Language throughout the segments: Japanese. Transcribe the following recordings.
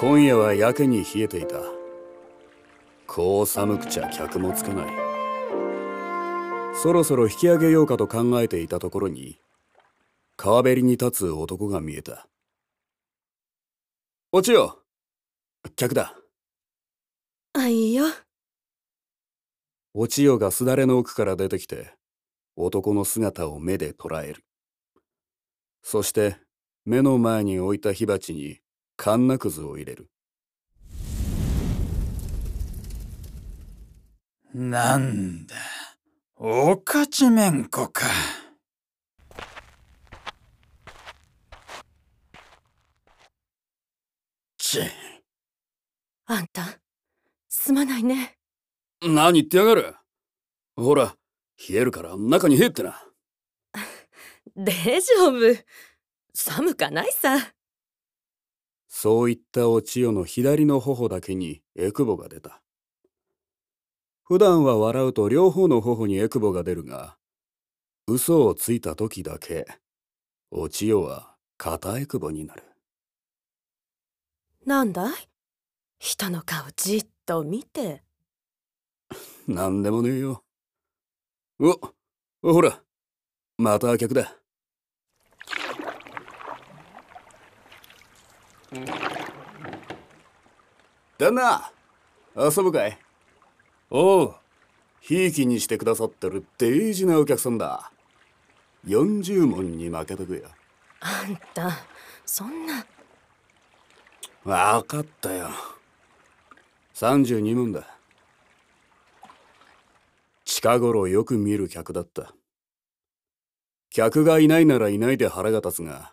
今夜はやけに冷えていた。こう寒くちゃ客もつかない。そろそろ引き上げようかと考えていたところに川べりに立つ男が見えた。おちよ客だ。あいいよ。お千代がすだれの奥から出てきて男の姿を目で捉える。そして目の前に置いた火鉢にカンナくずを入れる。なんだ。おかちめんこか。ちあんたすまないね。何言ってやがる。ほら冷えるから中に入ってな。大丈夫。寒かないさそう言ったお千代の左の頬だけにえくぼが出た。普段は笑うと両方の頬にえくぼが出るが嘘をついた時だけお千代は片えくぼになる。なんだい？人の顔じっと見て。なんでもねえよ。おほら。また客だ旦那遊ぶかい?おうひいきにしてくださってる大事なお客さんだ。40問に負けとくよ。あんたそんな。分かったよ。32問だ。近頃よく見る客だった。客がいないならいないで腹が立つが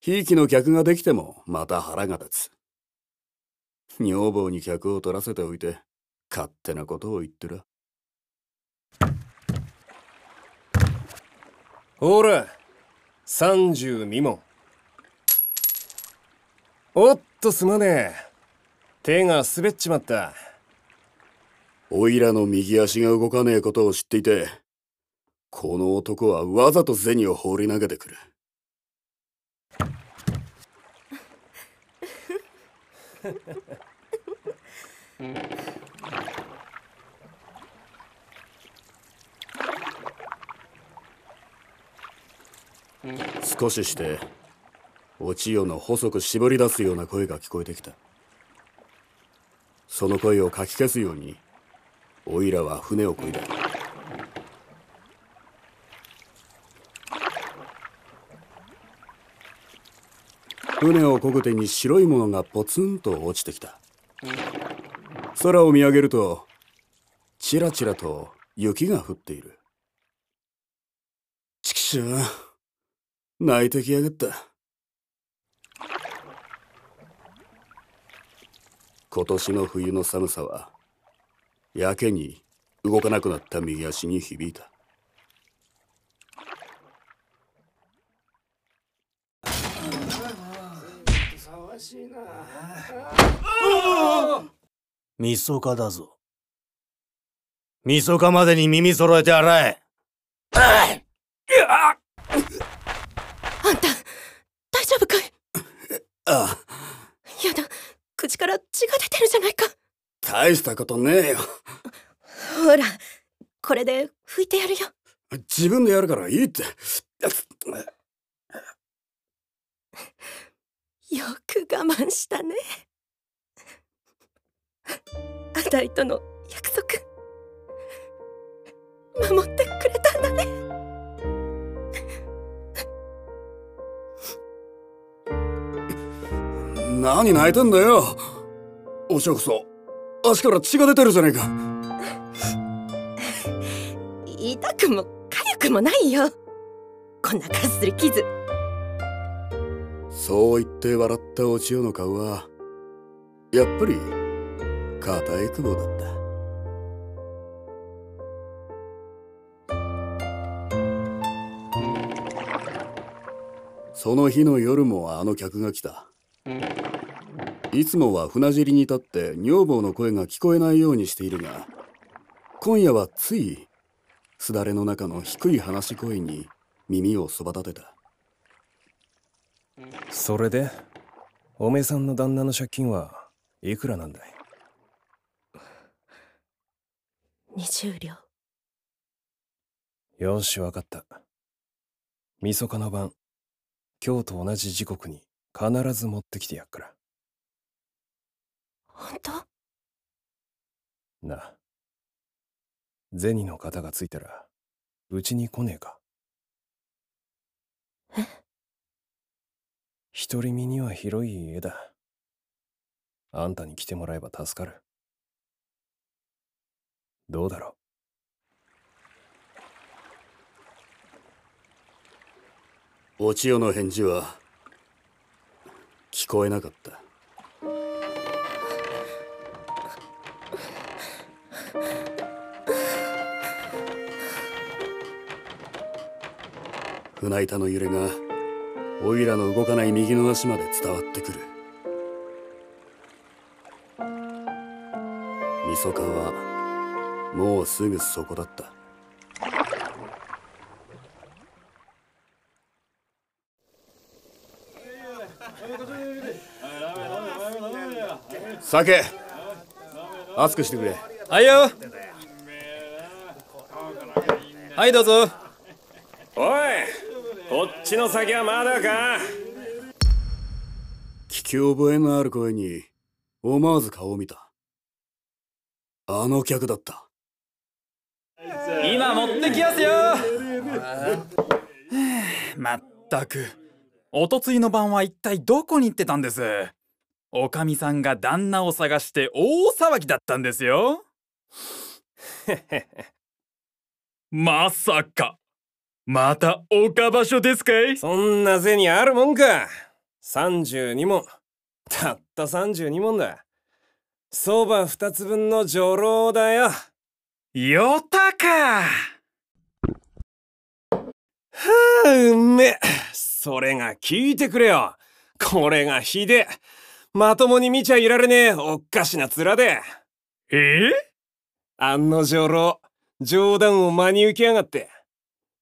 ひいきの客ができてもまた腹が立つ。女房に客を取らせておいて勝手なことを言ってらほら32問おっとすまねえ。手が滑っちまった。おいらの右足が動かねえことを知っていてこの男はわざと銭を放り投げてくる。少ししてお千代の細く絞り出すような声が聞こえてきた。その声をかき消すようにおいらは船をこいだ。船をこぐ手に白いものがポツンと落ちてきた。空を見上げるとちらちらと雪が降っている。ちくしょう泣いてきやがった。今年の冬の寒さはやけに動かなくなった右足に響いた。かしいな。みそかだぞ。みそかまでに耳揃えて洗え。あ。んた大丈夫かいあ。あやだ口から血が出てるじゃないか大したことねえよほらこれで拭いてやるよ自分でやるからいいってよく我慢したね。あたいとの約束。守ってくれたんだね。何泣いてんだよ。おしょこそ。足から血が出てるじゃねえか。痛くも痒くもないよ。こんなかすり傷そう言って笑ったお千代の顔はやっぱり片えくぼだった。その日の夜もあの客が来た。いつもは船尻に立って女房の声が聞こえないようにしているが今夜はついすだれの中の低い話し声に耳をそば立てた。それでおめさんの旦那の借金はいくらなんだい？20両。よしわかった。みそかの晩今日と同じ時刻に必ず持ってきてやっから。本当？な銭の型がついたらうちに来ねえか？え？独り身には広い家だ。あんたに来てもらえば助かる。どうだろう？お千代の返事は聞こえなかった。船板の揺れがおいらの動かない右の足まで伝わってくる。みそかはもうすぐそこだった。酒熱くしてくれ。はいよ。はいどうぞ。おいこっちの酒はまだか。聞き覚えのある声に思わず顔を見た。あの客だった。今持ってきやすよ。まったく。おとついの晩は一体どこに行ってたんです？おかみさんが旦那を探して大騒ぎだったんですよ。まさかまた岡場所ですかい？そんな銭あるもんか。32問たった32問だ。相場2つ分の女郎だよ。よたか。はあうめえ。それが聞いてくれよ。これがひで。えまともに見ちゃいられねえ。おっかしな面で。え？案の女郎冗談を真に受けやがって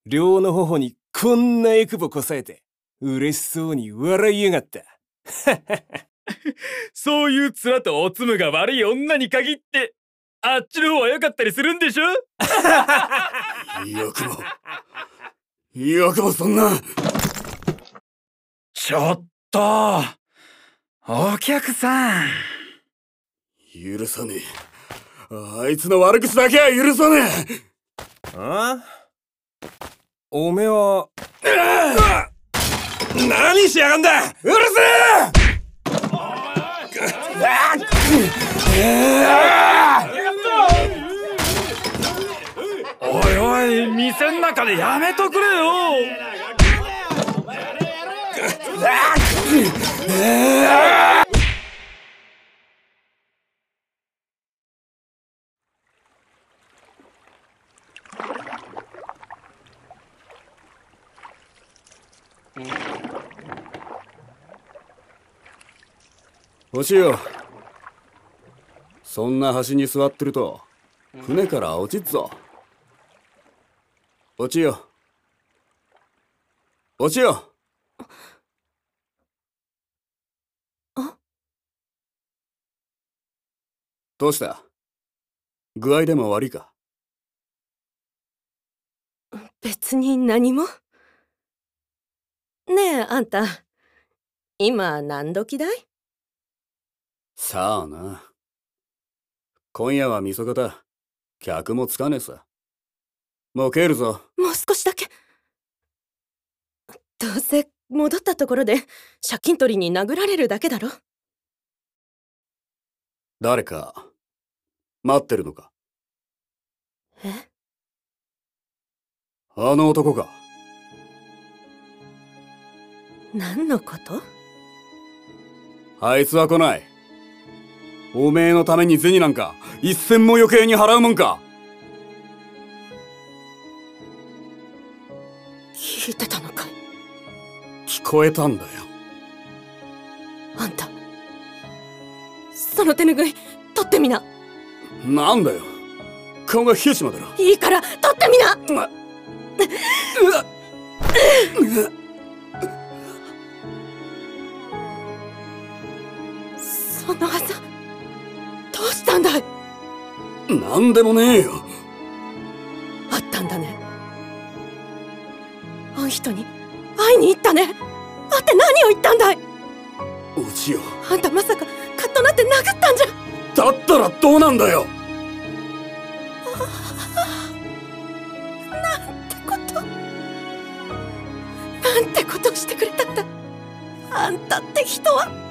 両の頬にこんなエクボこさえて嬉しそうに笑いやがった。そういう面とおつむが悪い女に限ってあっちの方は良かったりするんでしょ？よくもよくもそんな。ちょっとお客さん。許さねえ。あいつの悪口だけは許さねえ。あ？おめは何しやがんだうるおいおい店ん中でやめとくれよ。お しよ。そんな橋に座ってると船から落ちっぞ。おちよ。おちよ。あどうした？具合でも悪いか？別に何も？ねえあんた。今何時だい？さあな。今夜はみそかだ客もつかねえさ。もう帰るぞ。もう少しだけ。どうせ戻ったところで借金取りに殴られるだけだろ。誰か待ってるのか。え？あの男か。何のこと？あいつは来ないおめえのために銭なんか一銭も余計に払うもんか。聞いてたのかい？聞こえたんだよ。あんたその手ぬぐい取ってみな。なんだよ。顔が冷えちまだろいいから取ってみな。うわうわうわこの朝どうしたんだ。いなんでもねえよ。あったんだね。あん人に会いに行ったね。会って何を言ったんだい。お千代。あんたまさかカッとなって殴ったんじゃ。だったらどうなんだよ。なんてこと。なんてことをしてくれたんだ。あんたって人は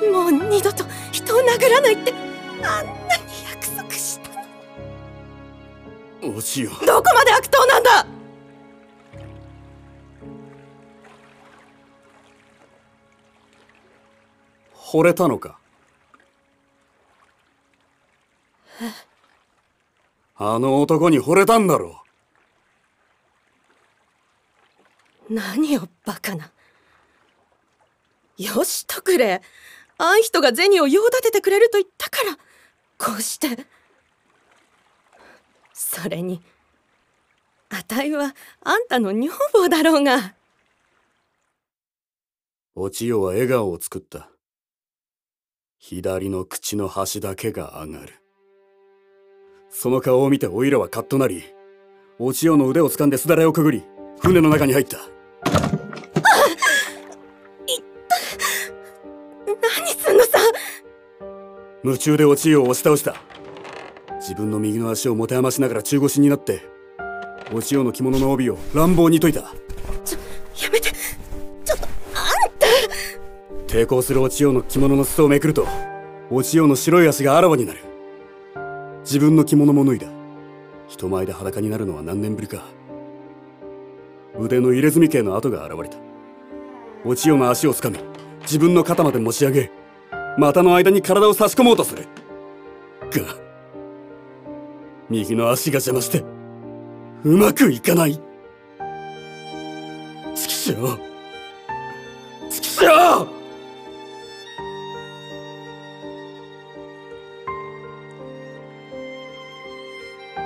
もう二度と人を殴らないってあんなに約束したのお千代。どこまで悪党なんだ！惚れたのか？あの男に惚れたんだろ何をバカな。よしとくれあん人が銭を用立ててくれると言ったからこうして。それにあたいはあんたの女房だろうが。お千代は笑顔を作った。左の口の端だけが上がる。その顔を見ておいらはカッとなりお千代の腕を掴んですだれをくぐり船の中に入った。夢中でお千代を押し倒した。自分の右の足を持て余しながら中腰になってお千代の着物の帯を乱暴に解いた。やめて。ちょっと抵抗するお千代の着物の裾をめくるとお千代の白い足があらわになる。自分の着物も脱いだ。人前で裸になるのは何年ぶりか。腕の入れ墨系の跡が現れた。お千代の足をつかみ自分の肩まで持ち上げ股の間に体を差し込もうとする。が右の足が邪魔してうまくいかない。チキショーチキショー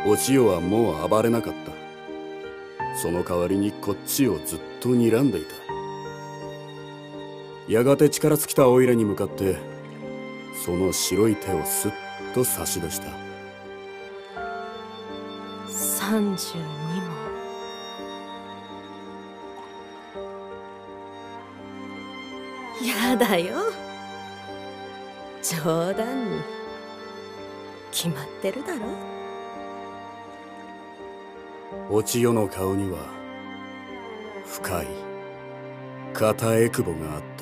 お千代はもう暴れなかった。その代わりにこっちをずっと睨んでいた。やがて力尽きたオイラに向かってその白い手をすっと差し出した。32もやだよ。冗談に。決まってるだろ。お千代の顔には深い硬えくぼがあった